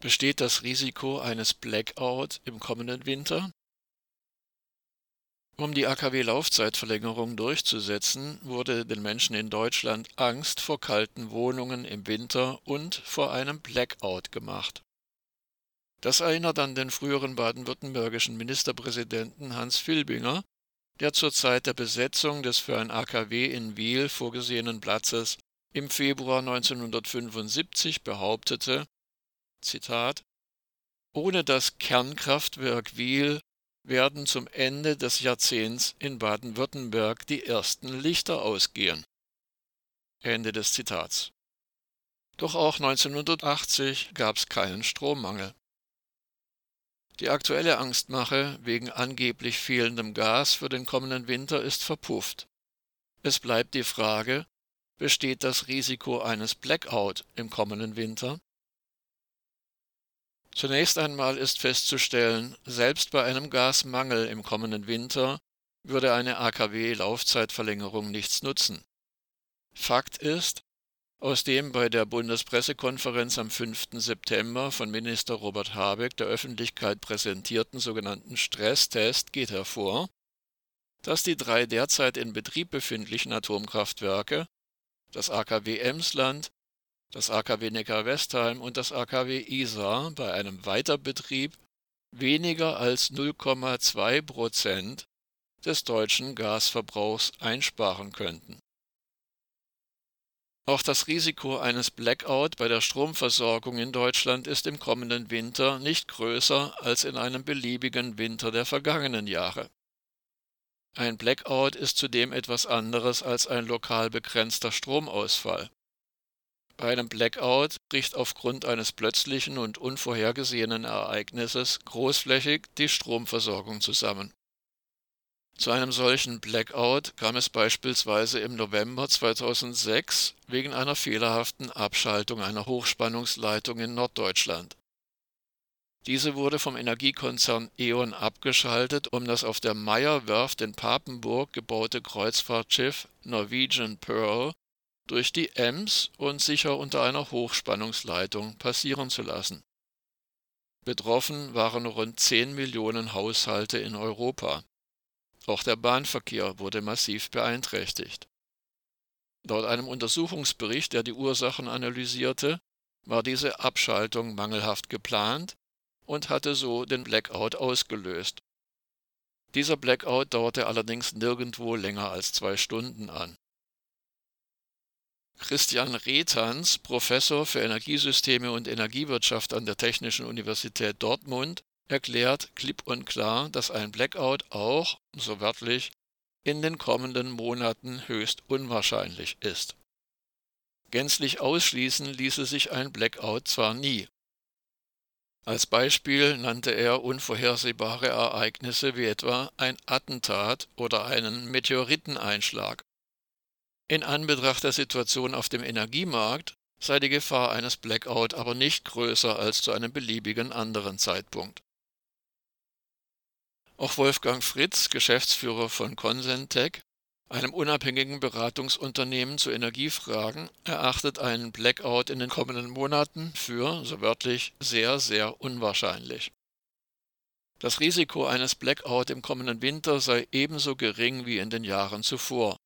Besteht das Risiko eines Blackout im kommenden Winter? Um die AKW-Laufzeitverlängerung durchzusetzen, wurde den Menschen in Deutschland Angst vor kalten Wohnungen im Winter und vor einem Blackout gemacht. Das erinnert an den früheren baden-württembergischen Ministerpräsidenten Hans Filbinger, der zur Zeit der Besetzung des für ein AKW in Wiel vorgesehenen Platzes im Februar 1975 behauptete, Zitat, ohne das Kernkraftwerk Wiel werden zum Ende des Jahrzehnts in Baden-Württemberg die ersten Lichter ausgehen. Ende des Zitats. Doch auch 1980 gab es keinen Strommangel. Die aktuelle Angstmache wegen angeblich fehlendem Gas für den kommenden Winter ist verpufft. Es bleibt die Frage, besteht das Risiko eines Blackout im kommenden Winter? Zunächst einmal ist festzustellen, selbst bei einem Gasmangel im kommenden Winter würde eine AKW-Laufzeitverlängerung nichts nutzen. Fakt ist, aus dem bei der Bundespressekonferenz am 5. September von Minister Robert Habeck der Öffentlichkeit präsentierten sogenannten Stresstest geht hervor, dass die drei derzeit in Betrieb befindlichen Atomkraftwerke, das AKW Emsland, das AKW Neckar-Westheim und das AKW Isar bei einem Weiterbetrieb weniger als 0,2 Prozent des deutschen Gasverbrauchs einsparen könnten auch das Risiko eines Blackout bei der Stromversorgung in Deutschland ist im kommenden Winter nicht größer als in einem beliebigen Winter der vergangenen Jahre. Ein Blackout ist zudem etwas anderes als ein lokal begrenzter Stromausfall. Bei einem Blackout bricht aufgrund eines plötzlichen und unvorhergesehenen Ereignisses großflächig die Stromversorgung zusammen zu einem solchen Blackout kam es beispielsweise im November 2006 wegen einer fehlerhaften Abschaltung einer Hochspannungsleitung in Norddeutschland. Diese wurde vom Energiekonzern E.ON abgeschaltet, um das auf der Meyer-Werft in Papenburg gebaute Kreuzfahrtschiff Norwegian Pearl durch die Ems und sicher unter einer Hochspannungsleitung passieren zu lassen. Betroffen waren rund 10 Millionen Haushalte in Europa auch der Bahnverkehr wurde massiv beeinträchtigt. Laut einem Untersuchungsbericht, der die Ursachen analysierte, war diese Abschaltung mangelhaft geplant und hatte so den Blackout ausgelöst. Dieser Blackout dauerte allerdings nirgendwo länger als zwei Stunden an. Christian Rethans, Professor für Energiesysteme und Energiewirtschaft an der Technischen Universität Dortmund, erklärt klipp und klar, dass ein Blackout auch, so wörtlich, in den kommenden Monaten höchst unwahrscheinlich ist. Gänzlich ausschließen ließe sich ein Blackout zwar nie. Als Beispiel nannte er unvorhersehbare Ereignisse wie etwa ein Attentat oder einen Meteoriteneinschlag. In Anbetracht der Situation auf dem Energiemarkt sei die Gefahr eines Blackout aber nicht größer als zu einem beliebigen anderen Zeitpunkt. Auch Wolfgang Fritz, Geschäftsführer von Consentec, einem unabhängigen Beratungsunternehmen zu Energiefragen, erachtet einen Blackout in den kommenden Monaten für, so wörtlich, sehr, sehr unwahrscheinlich. Das Risiko eines Blackout im kommenden Winter sei ebenso gering wie in den Jahren zuvor.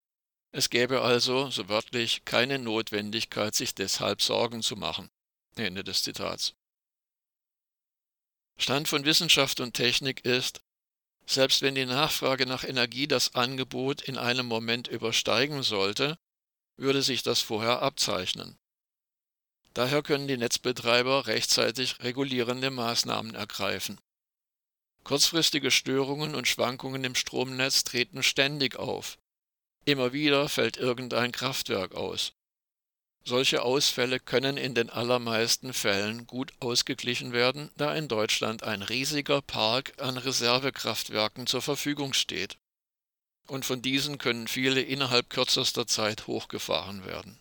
Es gäbe also, so wörtlich, keine Notwendigkeit, sich deshalb Sorgen zu machen. Ende des Zitats. Stand von Wissenschaft und Technik ist, selbst wenn die Nachfrage nach Energie das Angebot in einem Moment übersteigen sollte, würde sich das vorher abzeichnen. Daher können die Netzbetreiber rechtzeitig regulierende Maßnahmen ergreifen. Kurzfristige Störungen und Schwankungen im Stromnetz treten ständig auf. Immer wieder fällt irgendein Kraftwerk aus. Solche Ausfälle können in den allermeisten Fällen gut ausgeglichen werden, da in Deutschland ein riesiger Park an Reservekraftwerken zur Verfügung steht. Und von diesen können viele innerhalb kürzester Zeit hochgefahren werden.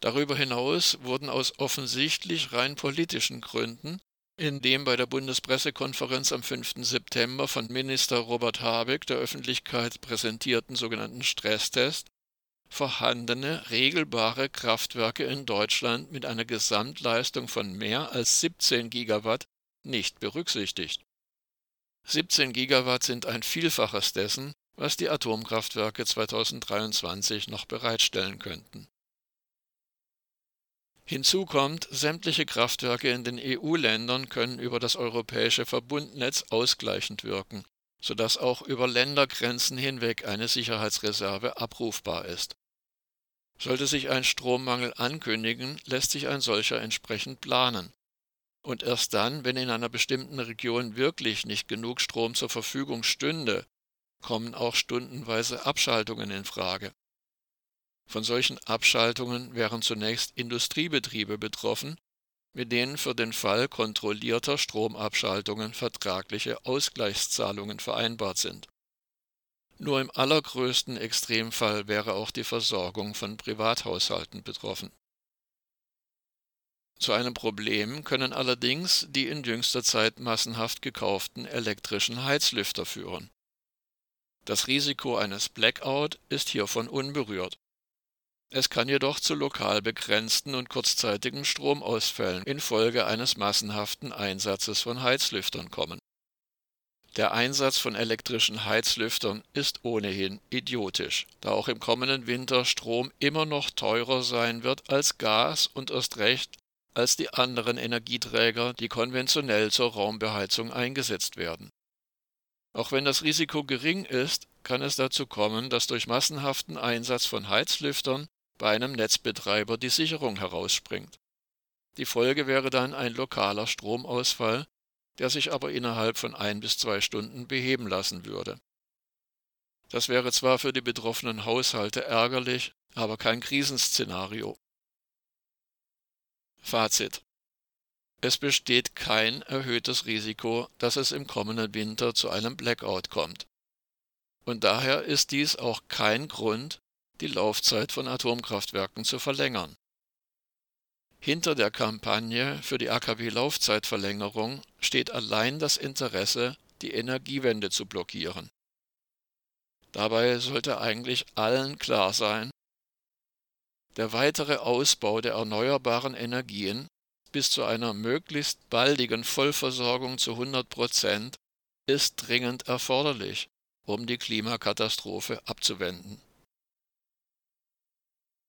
Darüber hinaus wurden aus offensichtlich rein politischen Gründen in dem bei der Bundespressekonferenz am 5. September von Minister Robert Habeck der Öffentlichkeit präsentierten sogenannten Stresstest vorhandene regelbare Kraftwerke in Deutschland mit einer Gesamtleistung von mehr als 17 Gigawatt nicht berücksichtigt. 17 Gigawatt sind ein Vielfaches dessen, was die Atomkraftwerke 2023 noch bereitstellen könnten. Hinzu kommt, sämtliche Kraftwerke in den EU-Ländern können über das europäische Verbundnetz ausgleichend wirken, sodass auch über Ländergrenzen hinweg eine Sicherheitsreserve abrufbar ist. Sollte sich ein Strommangel ankündigen, lässt sich ein solcher entsprechend planen. Und erst dann, wenn in einer bestimmten Region wirklich nicht genug Strom zur Verfügung stünde, kommen auch stundenweise Abschaltungen in Frage. Von solchen Abschaltungen wären zunächst Industriebetriebe betroffen, mit denen für den Fall kontrollierter Stromabschaltungen vertragliche Ausgleichszahlungen vereinbart sind. Nur im allergrößten Extremfall wäre auch die Versorgung von Privathaushalten betroffen. Zu einem Problem können allerdings die in jüngster Zeit massenhaft gekauften elektrischen Heizlüfter führen. Das Risiko eines Blackout ist hiervon unberührt. Es kann jedoch zu lokal begrenzten und kurzzeitigen Stromausfällen infolge eines massenhaften Einsatzes von Heizlüftern kommen. Der Einsatz von elektrischen Heizlüftern ist ohnehin idiotisch, da auch im kommenden Winter Strom immer noch teurer sein wird als Gas und erst recht als die anderen Energieträger, die konventionell zur Raumbeheizung eingesetzt werden. Auch wenn das Risiko gering ist, kann es dazu kommen, dass durch massenhaften Einsatz von Heizlüftern bei einem Netzbetreiber die Sicherung herausspringt. Die Folge wäre dann ein lokaler Stromausfall, der sich aber innerhalb von ein bis zwei Stunden beheben lassen würde. Das wäre zwar für die betroffenen Haushalte ärgerlich, aber kein Krisenszenario. Fazit. Es besteht kein erhöhtes Risiko, dass es im kommenden Winter zu einem Blackout kommt. Und daher ist dies auch kein Grund, die Laufzeit von Atomkraftwerken zu verlängern. Hinter der Kampagne für die AKW-Laufzeitverlängerung steht allein das Interesse, die Energiewende zu blockieren. Dabei sollte eigentlich allen klar sein, der weitere Ausbau der erneuerbaren Energien bis zu einer möglichst baldigen Vollversorgung zu 100 Prozent ist dringend erforderlich, um die Klimakatastrophe abzuwenden